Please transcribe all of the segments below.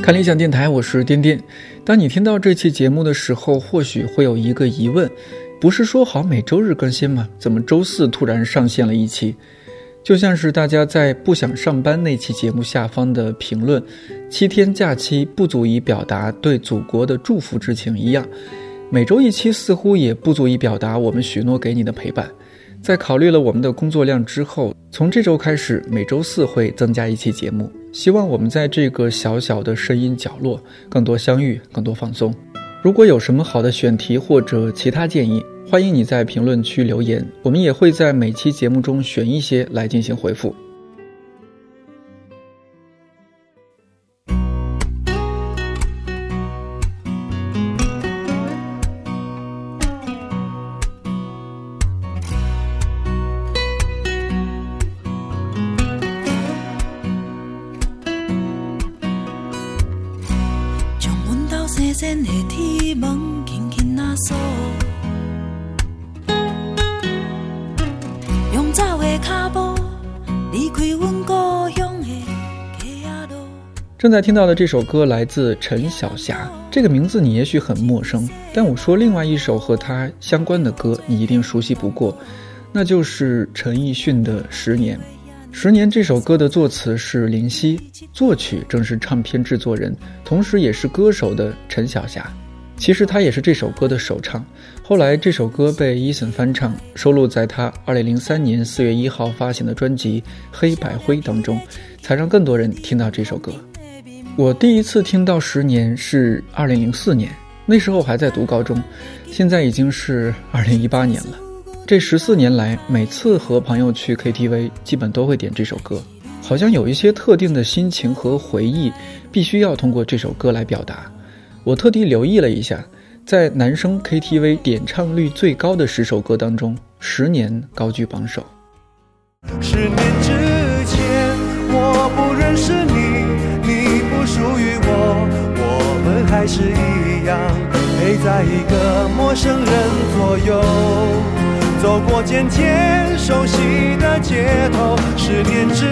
看理想电台，我是颠颠。当你听到这期节目的时候，或许会有一个疑问：不是说好每周日更新吗？怎么周四突然上线了一期？就像是大家在不想上班那期节目下方的评论“七天假期不足以表达对祖国的祝福之情”一样，每周一期似乎也不足以表达我们许诺给你的陪伴。在考虑了我们的工作量之后，从这周开始，每周四会增加一期节目。希望我们在这个小小的声音角落，更多相遇，更多放松。如果有什么好的选题或者其他建议，欢迎你在评论区留言，我们也会在每期节目中选一些来进行回复。正在听到的这首歌来自陈小霞，这个名字你也许很陌生，但我说另外一首和他相关的歌，你一定熟悉不过，那就是陈奕迅的《十年》。《十年》这首歌的作词是林夕，作曲正是唱片制作人，同时也是歌手的陈小霞。其实他也是这首歌的首唱，后来这首歌被 Eason 翻唱，收录在他2003年4月1号发行的专辑《黑白灰》当中，才让更多人听到这首歌。我第一次听到《十年》是二零零四年，那时候还在读高中，现在已经是二零一八年了。这十四年来，每次和朋友去 KTV，基本都会点这首歌，好像有一些特定的心情和回忆，必须要通过这首歌来表达。我特地留意了一下，在男生 KTV 点唱率最高的十首歌当中，《十年》高居榜首。十年之前，我不认识你。你不属于我，我们还是一样陪在一个陌生人左右，走过渐渐熟悉的街头。十年之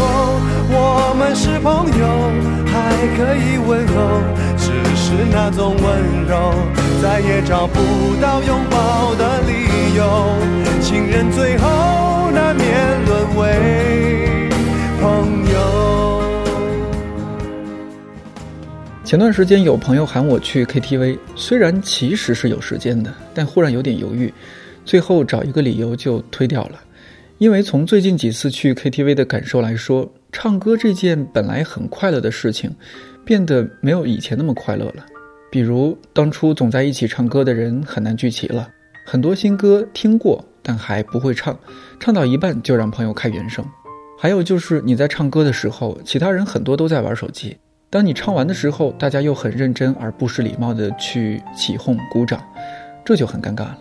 后，我们是朋友，还可以问候，只是那种温柔再也找不到拥抱的理由。情人最后难免沦为朋友。前段时间有朋友喊我去 KTV，虽然其实是有时间的，但忽然有点犹豫，最后找一个理由就推掉了。因为从最近几次去 KTV 的感受来说，唱歌这件本来很快乐的事情，变得没有以前那么快乐了。比如当初总在一起唱歌的人很难聚齐了，很多新歌听过但还不会唱，唱到一半就让朋友开原声。还有就是你在唱歌的时候，其他人很多都在玩手机。当你唱完的时候，大家又很认真而不失礼貌的去起哄鼓掌，这就很尴尬了。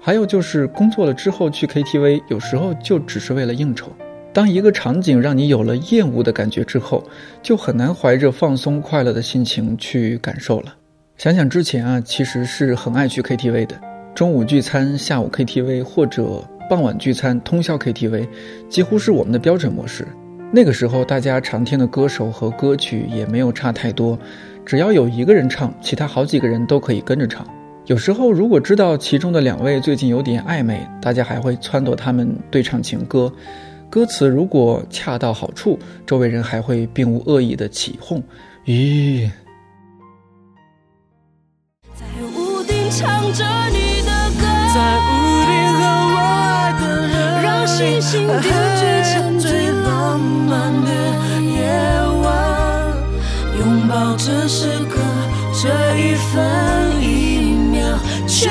还有就是工作了之后去 KTV，有时候就只是为了应酬。当一个场景让你有了厌恶的感觉之后，就很难怀着放松快乐的心情去感受了。想想之前啊，其实是很爱去 KTV 的，中午聚餐、下午 KTV 或者傍晚聚餐通宵 KTV，几乎是我们的标准模式。那个时候，大家常听的歌手和歌曲也没有差太多，只要有一个人唱，其他好几个人都可以跟着唱。有时候，如果知道其中的两位最近有点暧昧，大家还会撺掇他们对唱情歌。歌词如果恰到好处，周围人还会并无恶意的起哄。咦。在屋顶唱着你的歌，在屋顶和我爱的人，让星星点缀成最。浪漫的夜晚，拥抱这时刻，这一分一秒，全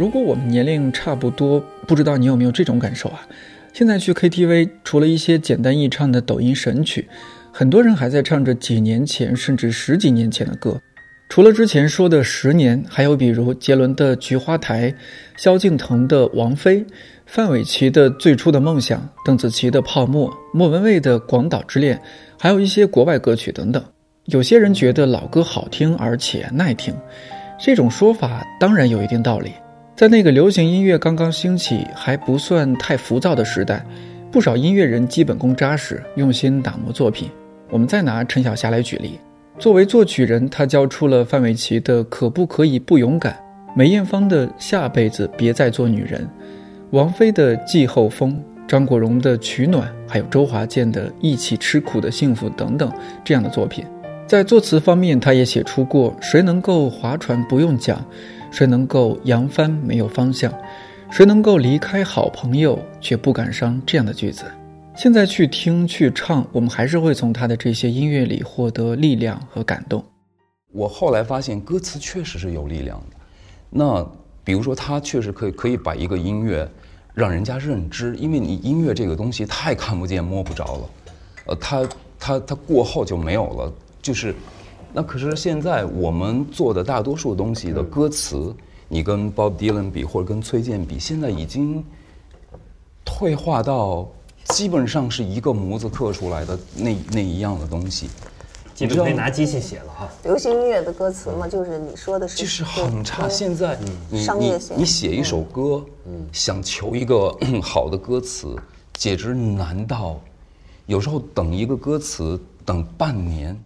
如果我们年龄差不多，不知道你有没有这种感受啊？现在去 KTV，除了一些简单易唱的抖音神曲，很多人还在唱着几年前甚至十几年前的歌。除了之前说的十年，还有比如杰伦的《菊花台》，萧敬腾的《王菲》，范玮琪的《最初的梦想》，邓紫棋的《泡沫》，莫文蔚的《广岛之恋》，还有一些国外歌曲等等。有些人觉得老歌好听而且耐听，这种说法当然有一定道理。在那个流行音乐刚刚兴起、还不算太浮躁的时代，不少音乐人基本功扎实，用心打磨作品。我们再拿陈小霞来举例。作为作曲人，他交出了范玮琪的《可不可以不勇敢》，梅艳芳的《下辈子别再做女人》，王菲的《季候风》，张国荣的《取暖》，还有周华健的《一起吃苦的幸福》等等这样的作品。在作词方面，他也写出过“谁能够划船不用桨，谁能够扬帆没有方向，谁能够离开好朋友却不感伤”这样的句子。现在去听去唱，我们还是会从他的这些音乐里获得力量和感动。我后来发现，歌词确实是有力量的。那比如说，他确实可以可以把一个音乐让人家认知，因为你音乐这个东西太看不见摸不着了，呃，它它它过后就没有了。就是，那可是现在我们做的大多数东西的歌词，你跟 Bob Dylan 比，或者跟崔健比，现在已经退化到。基本上是一个模子刻出来的那那一样的东西，基本可以拿机器写了哈。流行音乐的歌词嘛，就是你说的是，就是很差。现在你你你写一首歌，想求一个 好的歌词，简直难到，有时候等一个歌词等半年。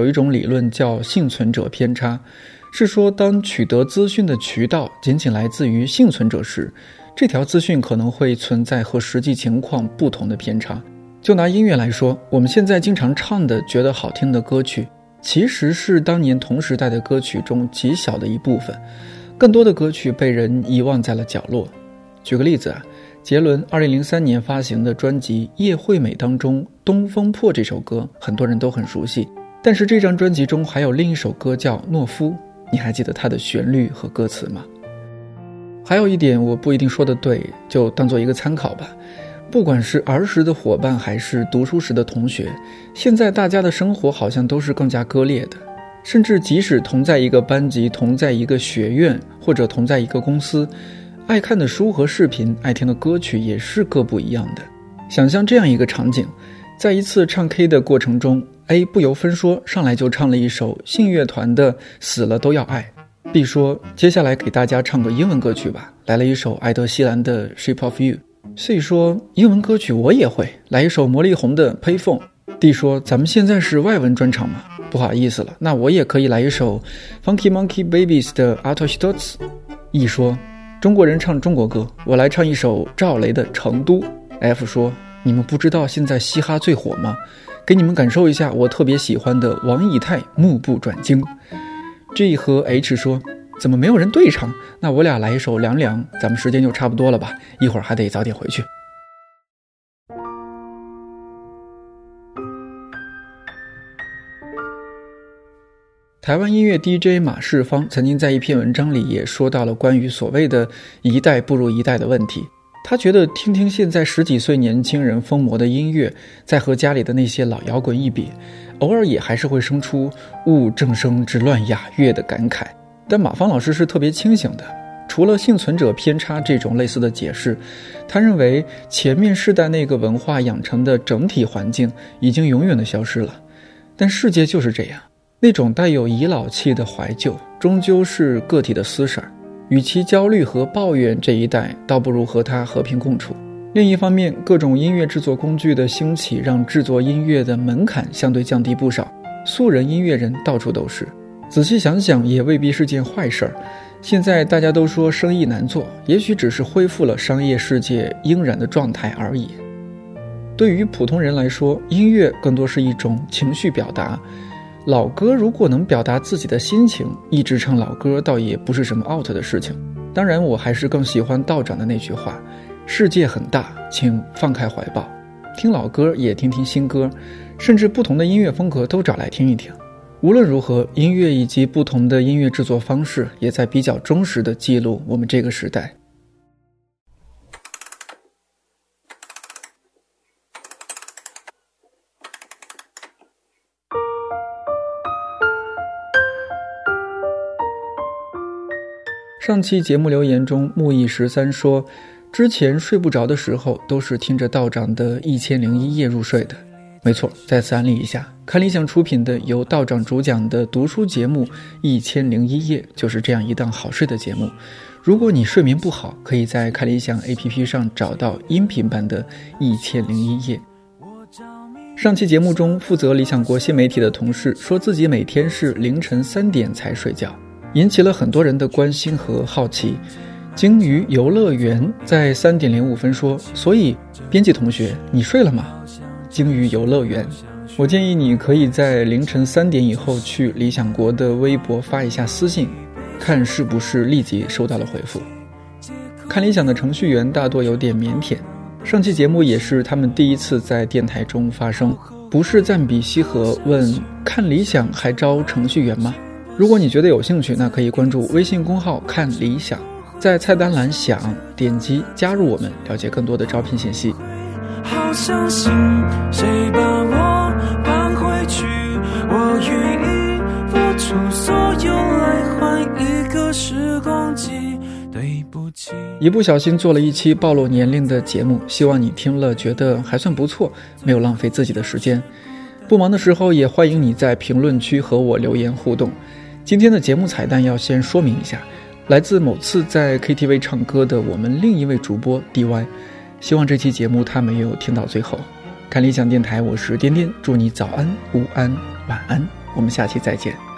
有一种理论叫幸存者偏差，是说当取得资讯的渠道仅仅来自于幸存者时，这条资讯可能会存在和实际情况不同的偏差。就拿音乐来说，我们现在经常唱的觉得好听的歌曲，其实是当年同时代的歌曲中极小的一部分，更多的歌曲被人遗忘在了角落。举个例子啊，杰伦2003年发行的专辑《叶惠美》当中，《东风破》这首歌，很多人都很熟悉。但是这张专辑中还有另一首歌叫《懦夫》，你还记得它的旋律和歌词吗？还有一点我不一定说的对，就当做一个参考吧。不管是儿时的伙伴还是读书时的同学，现在大家的生活好像都是更加割裂的，甚至即使同在一个班级、同在一个学院或者同在一个公司，爱看的书和视频、爱听的歌曲也是各不一样的。想象这样一个场景，在一次唱 K 的过程中。A 不由分说，上来就唱了一首信乐团的《死了都要爱》。B 说：“接下来给大家唱个英文歌曲吧，来了一首艾德希兰的《Shape of You》。”C 说：“英文歌曲我也会，来一首魔力红的《Payphone》。”D 说：“咱们现在是外文专场嘛，不好意思了，那我也可以来一首 Funky Monkey Babies 的《a t o s h t o t s E 说：“中国人唱中国歌，我来唱一首赵雷的《成都》。”F 说：“你们不知道现在嘻哈最火吗？”给你们感受一下我特别喜欢的王以太《目不转睛》。G 和 H 说：“怎么没有人对唱？那我俩来一首《凉凉》，咱们时间就差不多了吧？一会儿还得早点回去。”台湾音乐 DJ 马世芳曾经在一篇文章里也说到了关于所谓的一代不如一代的问题。他觉得听听现在十几岁年轻人疯魔的音乐，再和家里的那些老摇滚一比，偶尔也还是会生出“物正声之乱雅乐”的感慨。但马芳老师是特别清醒的，除了幸存者偏差这种类似的解释，他认为前面世代那个文化养成的整体环境已经永远的消失了。但世界就是这样，那种带有遗老气的怀旧，终究是个体的私事儿。与其焦虑和抱怨这一代，倒不如和他和平共处。另一方面，各种音乐制作工具的兴起，让制作音乐的门槛相对降低不少。素人音乐人到处都是，仔细想想也未必是件坏事儿。现在大家都说生意难做，也许只是恢复了商业世界应然的状态而已。对于普通人来说，音乐更多是一种情绪表达。老歌如果能表达自己的心情，一直唱老歌倒也不是什么 out 的事情。当然，我还是更喜欢道长的那句话：“世界很大，请放开怀抱，听老歌也听听新歌，甚至不同的音乐风格都找来听一听。无论如何，音乐以及不同的音乐制作方式，也在比较忠实的记录我们这个时代。上期节目留言中，木易十三说，之前睡不着的时候都是听着道长的《一千零一夜》入睡的。没错，再次安利一下，看理想出品的由道长主讲的读书节目《一千零一夜》，就是这样一档好睡的节目。如果你睡眠不好，可以在看理想 APP 上找到音频版的《一千零一夜》。上期节目中，负责理想国新媒体的同事说自己每天是凌晨三点才睡觉。引起了很多人的关心和好奇。鲸鱼游乐园在三点零五分说：“所以，编辑同学，你睡了吗？”鲸鱼游乐园，我建议你可以在凌晨三点以后去理想国的微博发一下私信，看是不是立即收到了回复。看理想的程序员大多有点腼腆，上期节目也是他们第一次在电台中发声，不是赞比西河问：“看理想还招程序员吗？”如果你觉得有兴趣，那可以关注微信公号“看理想”，在菜单栏“想”点击加入我们，了解更多的招聘信息。好相信谁把我搬回去，我愿意付出所有来换一个时光机。对不起，一不小心做了一期暴露年龄的节目，希望你听了觉得还算不错，没有浪费自己的时间。不忙的时候，也欢迎你在评论区和我留言互动。今天的节目彩蛋要先说明一下，来自某次在 KTV 唱歌的我们另一位主播 DY，希望这期节目他没有听到最后。看理想电台，我是颠颠，祝你早安、午安、晚安，我们下期再见。